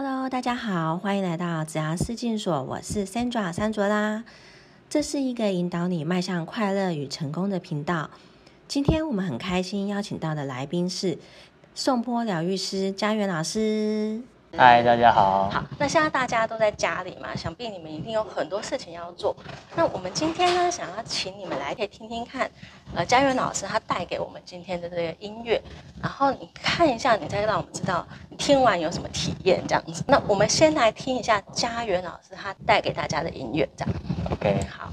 Hello，大家好，欢迎来到子牙视镜所，我是 Sandra 山卓啦。这是一个引导你迈向快乐与成功的频道。今天我们很开心邀请到的来宾是宋波疗愈师家园老师。嗨，大家好。好，那现在大家都在家里嘛，想必你们一定有很多事情要做。那我们今天呢，想要请你们来，可以听听看，呃，家园老师他带给我们今天的这个音乐，然后你看一下，你再让我们知道你听完有什么体验这样子。那我们先来听一下家园老师他带给大家的音乐，这样。OK，好。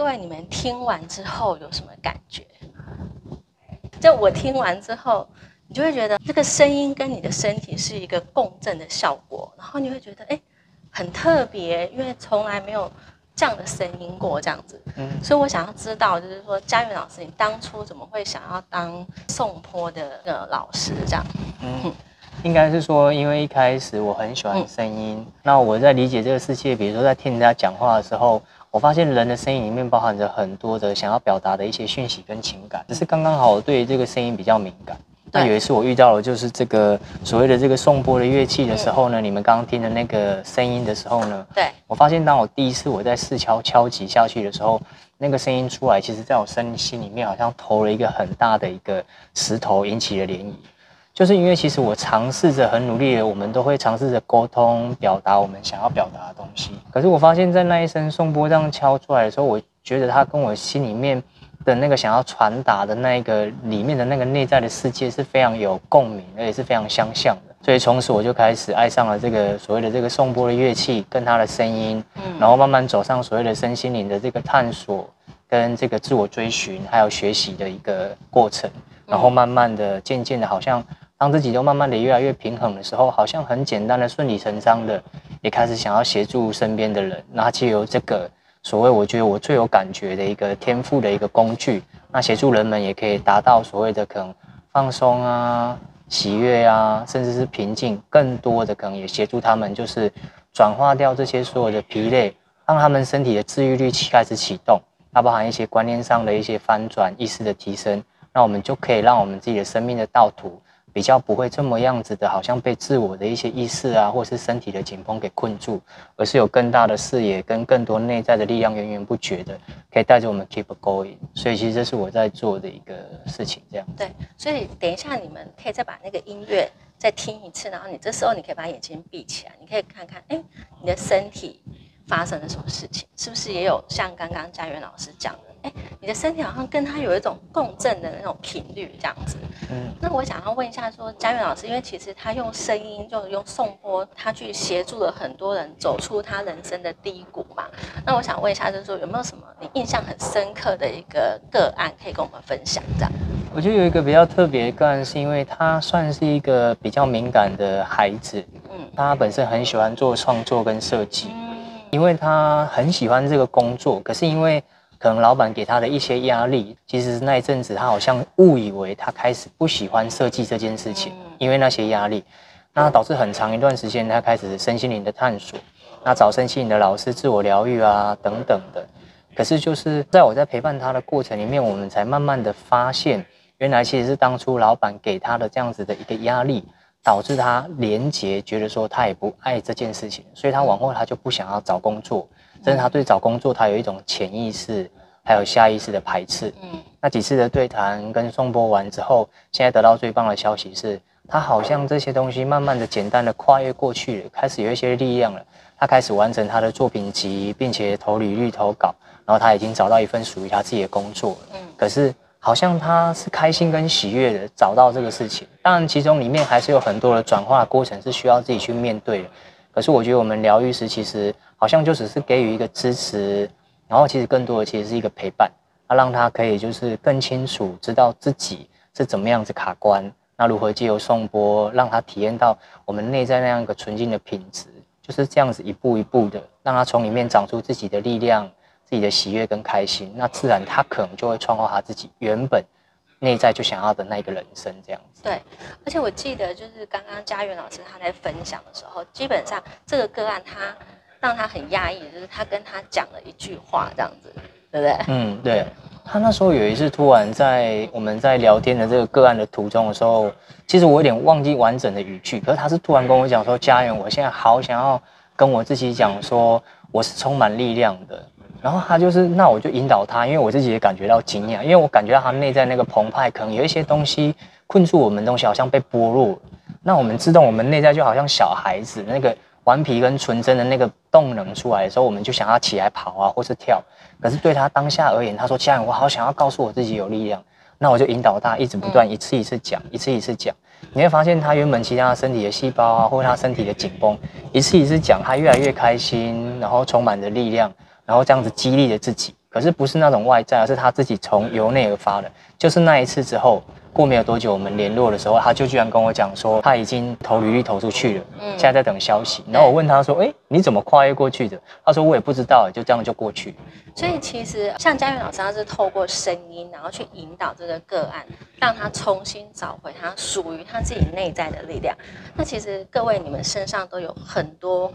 各位，你们听完之后有什么感觉？就我听完之后，你就会觉得这个声音跟你的身体是一个共振的效果，然后你会觉得哎，很特别，因为从来没有这样的声音过，这样子。嗯，所以我想要知道，就是说，佳媛老师，你当初怎么会想要当颂坡的呃老师这样？嗯，应该是说，因为一开始我很喜欢声音，那我在理解这个世界，比如说在听人家讲话的时候，我发现人的声音里面包含着很多的想要表达的一些讯息跟情感，只是刚刚好我对这个声音比较敏感。那有一次我遇到了就是这个所谓的这个颂钵的乐器的时候呢，你们刚刚听的那个声音的时候呢，对，我发现当我第一次我在试敲敲击下去的时候，那个声音出来，其实在我身心里面好像投了一个很大的一个石头，引起了涟漪。就是因为其实我尝试着很努力的，我们都会尝试着沟通表达我们想要表达的东西。可是我发现，在那一声颂钵这样敲出来的时候，我觉得它跟我心里面的那个想要传达的那个里面的那个内在的世界是非常有共鸣，而且是非常相像的。所以从此我就开始爱上了这个所谓的这个颂钵的乐器跟它的声音，嗯然后慢慢走上所谓的身心灵的这个探索跟这个自我追寻还有学习的一个过程。然后慢慢的、渐渐的，好像当自己都慢慢的越来越平衡的时候，好像很简单的、顺理成章的，也开始想要协助身边的人。那借由这个所谓我觉得我最有感觉的一个天赋的一个工具，那协助人们也可以达到所谓的可能放松啊、喜悦啊，甚至是平静，更多的可能也协助他们就是转化掉这些所有的疲累，让他们身体的治愈力开始启动。它包含一些观念上的一些翻转、意识的提升，那我们就可以让我们自己的生命的道途比较不会这么样子的，好像被自我的一些意识啊，或是身体的紧绷给困住，而是有更大的视野跟更多内在的力量源源不绝的，可以带着我们 keep going。所以其实这是我在做的一个事情，这样。对，所以等一下你们可以再把那个音乐再听一次，然后你这时候你可以把眼睛闭起来，你可以看看，哎，你的身体发生了什么事情，是不是也有像刚刚佳媛老师讲的，哎，你的身体好像跟他有一种共振的那种频率这样子。嗯那我想要问一下说，佳媛老师，因为其实他用声音，就用颂钵，他去协助了很多人走出他人生的低谷嘛。那我想问一下，就是说有没有什么你印象很深刻的一个个案可以跟我们分享？这样，我觉得有一个比较特别的个案，是因为他算是一个比较敏感的孩子，嗯他本身很喜欢做创作跟设计。嗯因为他很喜欢这个工作，可是因为可能老板给他的一些压力，其实那一阵子他好像误以为他开始不喜欢设计这件事情，嗯因为那些压力，那导致很长一段时间他开始身心灵的探索，那找身心灵的老师自我疗愈啊等等的。可是就是在我在陪伴他的过程里面，我们才慢慢的发现，原来其实是当初老板给他的这样子的一个压力，导致他连结，觉得说他也不爱这件事情，所以他往后他就不想要找工作，甚至他对找工作他有一种潜意识还有下意识的排斥。嗯，那几次的对谈跟宋波完之后，现在得到最棒的消息是，他好像这些东西慢慢的、简单的跨越过去了，开始有一些力量了。他开始完成他的作品集，并且投履历、投稿，然后他已经找到一份属于他自己的工作。嗯，可是好像他是开心跟喜悦的找到这个事情，当然其中里面还是有很多的转化过程是需要自己去面对的。可是我觉得我们疗愈师其实好像就只是给予一个支持，然后其实更多的其实是一个陪伴，他让他可以就是更清楚知道自己是怎么样子卡关，那如何借由颂钵让他体验到我们内在那样一个纯净的品质。就是这样子一步一步的，让他从里面长出自己的力量、自己的喜悦跟开心，那自然他可能就会创造他自己原本内在就想要的那个人生这样子。对，而且我记得就是刚刚嘉源老师他在分享的时候，基本上这个个案他让他很压抑，就是他跟他讲了一句话这样子，对不对？嗯，对。他那时候有一次突然在我们在聊天的这个个案的途中的时候，其实我有点忘记完整的语句，可是他是突然跟我讲说：“家人，我现在好想要跟我自己讲说，我是充满力量的。”然后他就是，那我就引导他，因为我自己也感觉到惊讶，因为我感觉到他内在那个澎湃，可能有一些东西困住我们东西，好像被剥落。那我们自动，我们内在就好像小孩子那个顽皮跟纯真的那个动能出来的时候，我们就想要起来跑啊，或是跳。可是对他当下而言，他说：“家人，我好想要告诉我自己有力量。”那我就引导他一直不断一次一次讲，一次一次讲。你会发现他原本其他身体的细胞啊，或者他身体的紧绷，一次一次讲，他越来越开心，然后充满着力量，然后这样子激励着自己。可是不是那种外在，而是他自己从由内而发的。就是那一次之后。过没有多久，我们联络的时候，他就居然跟我讲说，他已经投履历投出去了，嗯，现在在等消息。然后我问他说，哎，你怎么跨越过去的？他说我也不知道，就这样就过去。所以其实像嘉源老师，他是透过声音，然后去引导这个个案，让他重新找回他属于他自己内在的力量。那其实各位你们身上都有很多。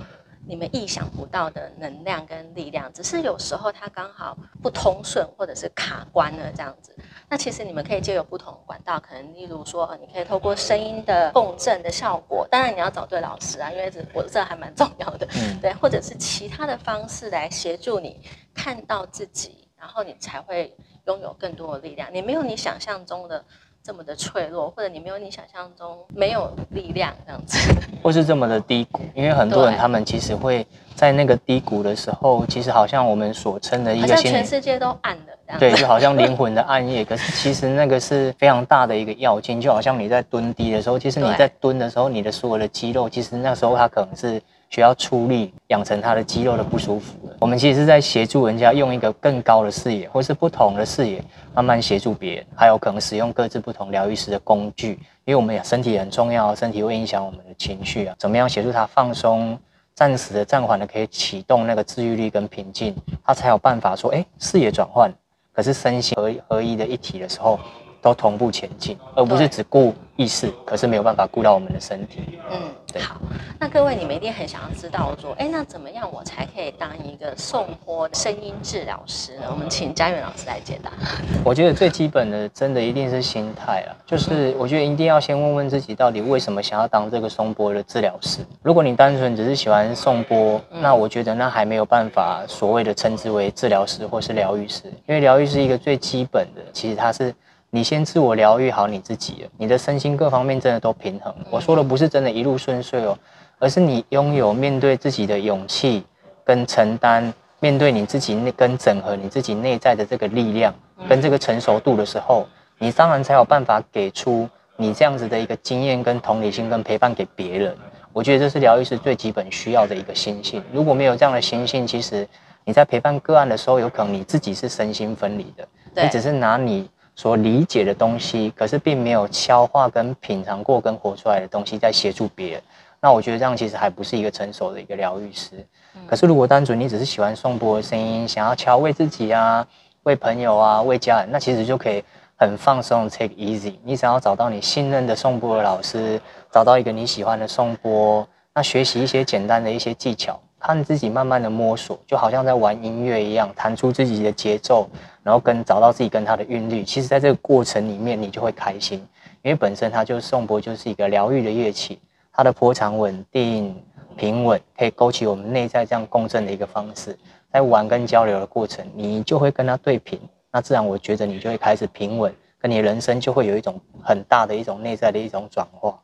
你们意想不到的能量跟力量，只是有时候它刚好不通顺，或者是卡关了这样子。那其实你们可以借由不同的管道，可能例如说，你可以透过声音的共振的效果，当然你要找对老师啊，因为这我这还蛮重要的，对，或者是其他的方式来协助你看到自己，然后你才会拥有更多的力量。你没有你想象中的。这么的脆弱，或者你没有你想象中没有力量这样子，或是这么的低谷，因为很多人他们其实会在那个低谷的时候，其实好像我们所称的一个，全世界都暗了，对，就好像灵魂的暗夜。可是其实那个是非常大的一个要件，就好像你在蹲低的时候，其实你在蹲的时候，你的所有的肌肉，其实那时候它可能是。需要出力养成他的肌肉的不舒服。我们其实是在协助人家用一个更高的视野，或是不同的视野，慢慢协助别人。还有可能使用各自不同疗愈师的工具，因为我们也身体很重要，身体会影响我们的情绪啊。怎么样协助他放松，暂时的暂缓的可以启动那个治愈力跟平静，他才有办法说，哎，视野转换，可是身心合合一的一体的时候。都同步前进，而不是只顾意识，可是没有办法顾到我们的身体。嗯，好。那各位，你们一定很想要知道，说，哎，那怎么样我才可以当一个送波声音治疗师呢？我们请嘉远老师来解答。我觉得最基本的，真的一定是心态啊，就是我觉得一定要先问问自己，到底为什么想要当这个送波的治疗师？如果你单纯只是喜欢送波，那我觉得那还没有办法所谓的称之为治疗师或是疗愈师，因为疗愈是一个最基本的，其实它是。你先自我疗愈好你自己，你的身心各方面真的都平衡。我说的不是真的一路顺遂哦，而是你拥有面对自己的勇气跟承担，面对你自己那跟整合你自己内在的这个力量跟这个成熟度的时候，你当然才有办法给出你这样子的一个经验跟同理心跟陪伴给别人。我觉得这是疗愈师最基本需要的一个心性。如果没有这样的心性，其实你在陪伴个案的时候，有可能你自己是身心分离的，你只是拿你。所理解的东西，可是并没有消化跟品尝过跟活出来的东西，在协助别人。那我觉得这样其实还不是一个成熟的一个疗愈师。可是如果单纯你只是喜欢颂钵的声音，想要敲为自己啊、为朋友啊、为家人，那其实就可以很放松，take easy。你只要找到你信任的颂钵的老师，找到一个你喜欢的颂钵，那学习一些简单的一些技巧。看自己慢慢的摸索，就好像在玩音乐一样，弹出自己的节奏，然后跟找到自己跟他的韵律。其实，在这个过程里面，你就会开心，因为本身它就颂钵就是一个疗愈的乐器，它的波长稳定平稳，可以勾起我们内在这样共振的一个方式。在玩跟交流的过程，你就会跟它对平，那自然我觉得你就会开始平稳，跟你人生就会有一种很大的一种内在的一种转化。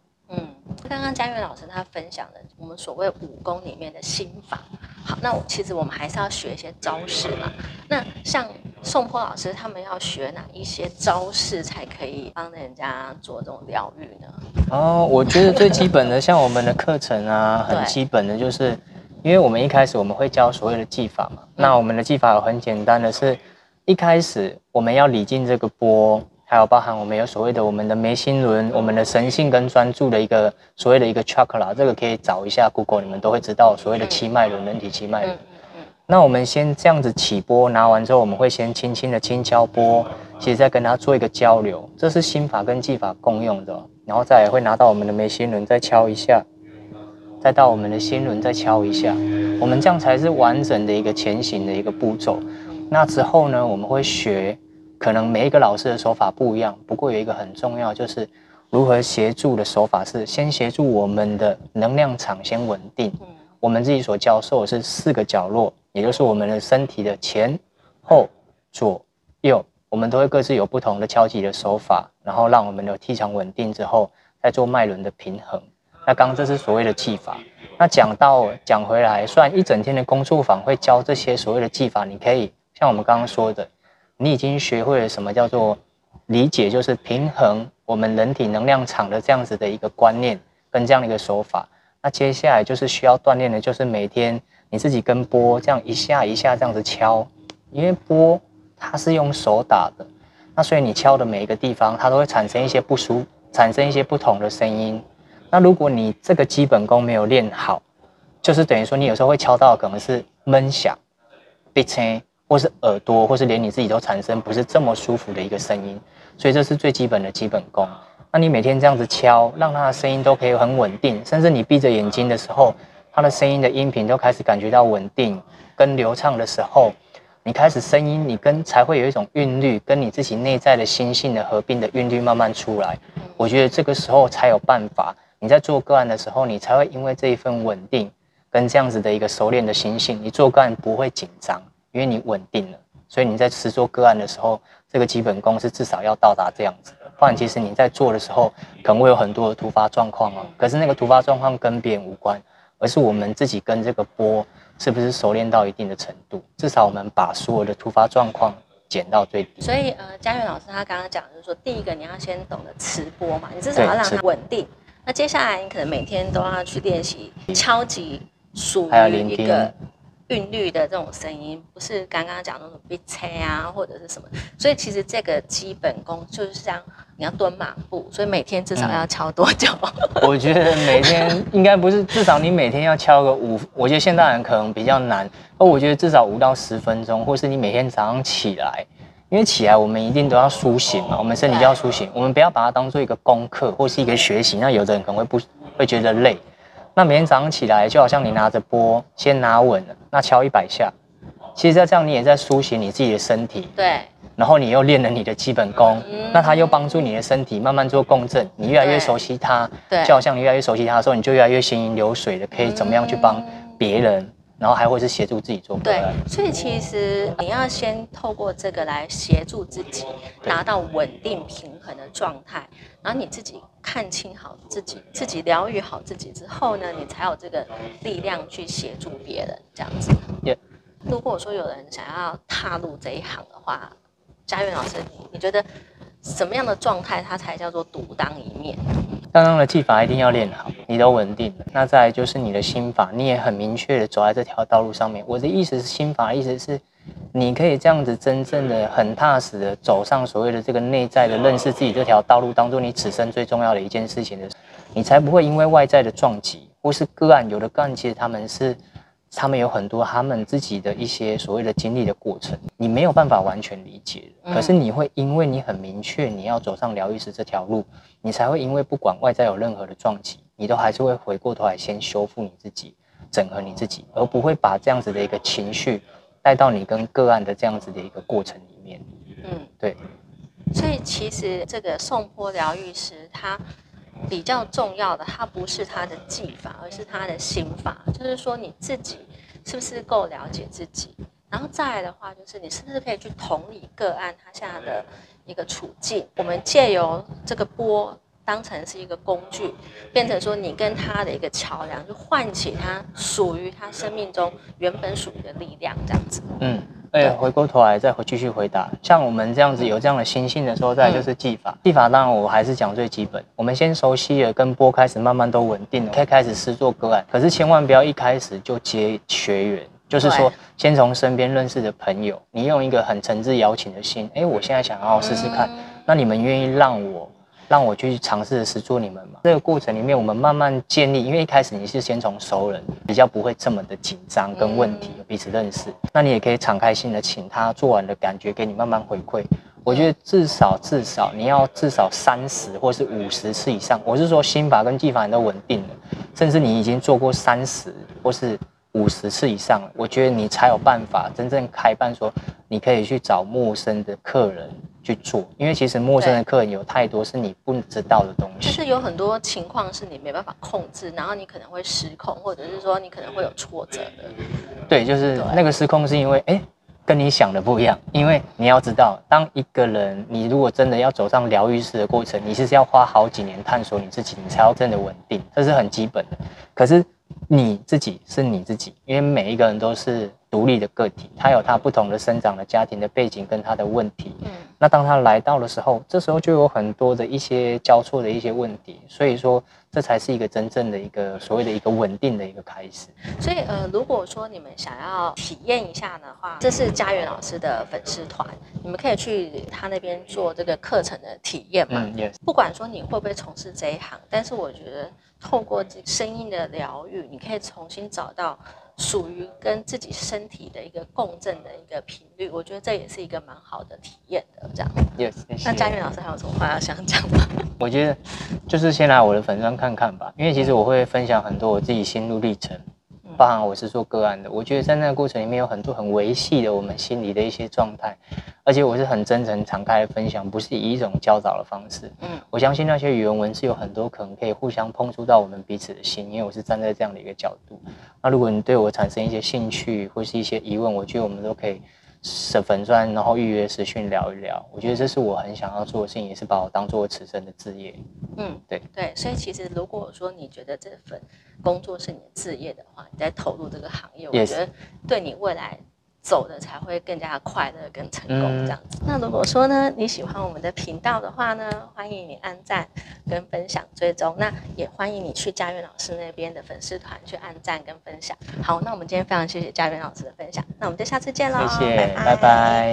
嗯，刚刚佳悦老师他分享的我们所谓武功里面的心法，好，那其实我们还是要学一些招式嘛。那像宋坡老师他们要学哪一些招式才可以帮人家做这种疗愈呢？哦，我觉得最基本的，像我们的课程啊，很基本的就是，因为我们一开始我们会教所谓的技法嘛，那我们的技法很简单的是，一开始我们要理进这个波。还有包含我们有所谓的我们的眉心轮，我们的神性跟专注的一个所谓的一个 chakra，这个可以找一下 Google，你们都会知道所谓的七脉轮，人体七脉轮。那我们先这样子起波，拿完之后，我们会先轻轻的轻敲波，其实再跟它做一个交流，这是心法跟技法共用的。然后再会拿到我们的眉心轮再敲一下，再到我们的心轮再敲一下，我们这样才是完整的一个前行的一个步骤。那之后呢，我们会学。可能每一个老师的手法不一样，不过有一个很重要，就是如何协助的手法是先协助我们的能量场先稳定。嗯，我们自己所教授的是四个角落，也就是我们的身体的前、后、左、右，我们都会各自有不同的敲击的手法，然后让我们的气场稳定之后，再做脉轮的平衡。那刚刚这是所谓的技法。那讲到讲回来，虽然一整天的工作坊会教这些所谓的技法，你可以像我们刚刚说的。你已经学会了什么叫做理解，就是平衡我们人体能量场的这样子的一个观念跟这样的一个手法。那接下来就是需要锻炼的，就是每天你自己跟波这样一下一下这样子敲，因为波它是用手打的，那所以你敲的每一个地方，它都会产生一些不舒，产生一些不同的声音。那如果你这个基本功没有练好，就是等于说你有时候会敲到可能是闷响、闭声。或是耳朵，或是连你自己都产生不是这么舒服的一个声音，所以这是最基本的基本功。那你每天这样子敲，让它的声音都可以很稳定，甚至你闭着眼睛的时候，它的声音的音频都开始感觉到稳定跟流畅的时候，你开始声音你跟才会有一种韵律，跟你自己内在的心性的合并的韵律慢慢出来。我觉得这个时候才有办法，你在做个案的时候，你才会因为这一份稳定跟这样子的一个熟练的心性，你做个案不会紧张。因为你稳定了，所以你在实做个案的时候，这个基本功是至少要到达这样子的。不然，其实你在做的时候，可能会有很多的突发状况哦。可是那个突发状况跟别人无关，而是我们自己跟这个波是不是熟练到一定的程度。至少我们把所有的突发状况减到最低。所以，呃，嘉悦老师他刚刚讲就是说，第一个你要先懂得持波嘛，你至少要让它稳定。那接下来你可能每天都要去练习敲击，属于一个。韵律的这种声音，不是刚刚讲那种 B 车啊，或者是什么，所以其实这个基本功就是像你要蹲马步，所以每天至少要敲多久？我觉得每天应该不是，至少你每天要敲个五，我觉得现代人可能比较难，而我觉得至少五到十分钟，或是你每天早上起来，因为起来我们一定都要苏醒嘛，我们身体就要苏醒，我们不要把它当做一个功课或是一个学习，那有的人可能会不会觉得累。那每天早上起来，就好像你拿着波，先拿稳了，那敲一百下，其实在这样你也在苏醒你自己的身体，对。然后你又练了你的基本功，那它又帮助你的身体慢慢做共振，你越来越熟悉它，对。就好像你越来越熟悉它的时候，你就越来越行云流水的，可以怎么样去帮别人。然后还会是协助自己做对，所以其实你要先透过这个来协助自己达到稳定平衡的状态，然后你自己看清好自己，自己疗愈好自己之后呢，你才有这个力量去协助别人这样子。如果说有人想要踏入这一行的话，佳苑老师，你觉得什么样的状态他才叫做独当一面？刚刚的技法一定要练好，你都稳定了。那再就是你的心法，你也很明确的走在这条道路上面。我的意思是，心法意思是，你可以这样子真正的很踏实的走上所谓的这个内在的认识自己这条道路当中，你此生最重要的一件事情的，你才不会因为外在的撞击或是个案，有的个案其实他们是。他们有很多他们自己的一些所谓的经历的过程，你没有办法完全理解。可是你会因为你很明确你要走上疗愈师这条路，你才会因为不管外在有任何的撞击，你都还是会回过头来先修复你自己，整合你自己，而不会把这样子的一个情绪带到你跟个案的这样子的一个过程里面。嗯，对。所以其实这个颂钵疗愈师他比较重要的，他不是他的技法，而是他的心法，就是说你自己是不是够了解自己。然后再来的话，就是你是不是可以去同理个案他现在的一个处境？我们借由这个波当成是一个工具，变成说你跟他的一个桥梁，就唤起他属于他生命中原本属于的力量，这样子。嗯，而且回过头来再回继续回答，像我们这样子有这样的心性的时候，再来就是技法。技法当然我还是讲最基本，我们先熟悉了，跟波开始慢慢都稳定了，可以开始试做个案。可是千万不要一开始就接学员。就是说，先从身边认识的朋友，你用一个很诚挚邀请的心，哎，我现在想要试试看，那你们愿意让我，让我去尝试实做你们嘛？这个过程里面，我们慢慢建立，因为一开始你是先从熟人，比较不会这么的紧张跟问题，彼此认识，那你也可以敞开心的请他做完的感觉给你慢慢回馈。我觉得至少至少你要至少三十或是五十次以上，我是说心法跟技法你都稳定了，甚至你已经做过三十或是。五十次以上了，我觉得你才有办法真正开办，说你可以去找陌生的客人去做，因为其实陌生的客人有太多是你不知道的东西。就是有很多情况是你没办法控制，然后你可能会失控，或者是说你可能会有挫折的。对，就是那个失控是因为哎，跟你想的不一样。因为你要知道，当一个人你如果真的要走上疗愈师的过程，你是要花好几年探索你自己，你才要真的稳定，这是很基本的。可是。你自己是你自己，因为每一个人都是独立的个体，他有他不同的生长的家庭的背景跟他的问题。嗯，那当他来到的时候，这时候就有很多的一些交错的一些问题，所以说这才是一个真正的一个所谓的一个稳定的一个开始。所以呃，如果说你们想要体验一下的话，这是家园老师的粉丝团，你们可以去他那边做这个课程的体验嘛。嗯，yes。不管说你会不会从事这一行，但是我觉得。透过这声音的疗愈，你可以重新找到属于跟自己身体的一个共振的一个频率。我觉得这也是一个蛮好的体验的。这样，yes。那嘉韵老师还有什么话要想讲吗？我觉得就是先来我的粉砖看看吧，因为其实我会分享很多我自己心路历程。包含我是做个案的，我觉得在那个过程里面有很多很维系的我们心里的一些状态，而且我是很真诚、敞开的分享，不是以一种教导的方式。嗯，我相信那些语文文字有很多可能可以互相碰触到我们彼此的心，因为我是站在这样的一个角度。那如果你对我产生一些兴趣或是一些疑问，我觉得我们都可以。省粉钻，然后预约实训聊一聊，我觉得这是我很想要做的事情，也是把我当做此生的志业。嗯，对对，所以其实如果说你觉得这份工作是你的志业的话，你在投入这个行业，我觉得对你未来。走的才会更加快乐、跟成功这样子。那如果说呢，你喜欢我们的频道的话呢，欢迎你按赞、跟分享、追踪。那也欢迎你去嘉苑老师那边的粉丝团去按赞跟分享。好，那我们今天非常谢谢嘉苑老师的分享，那我们就下次见喽，谢谢，拜拜。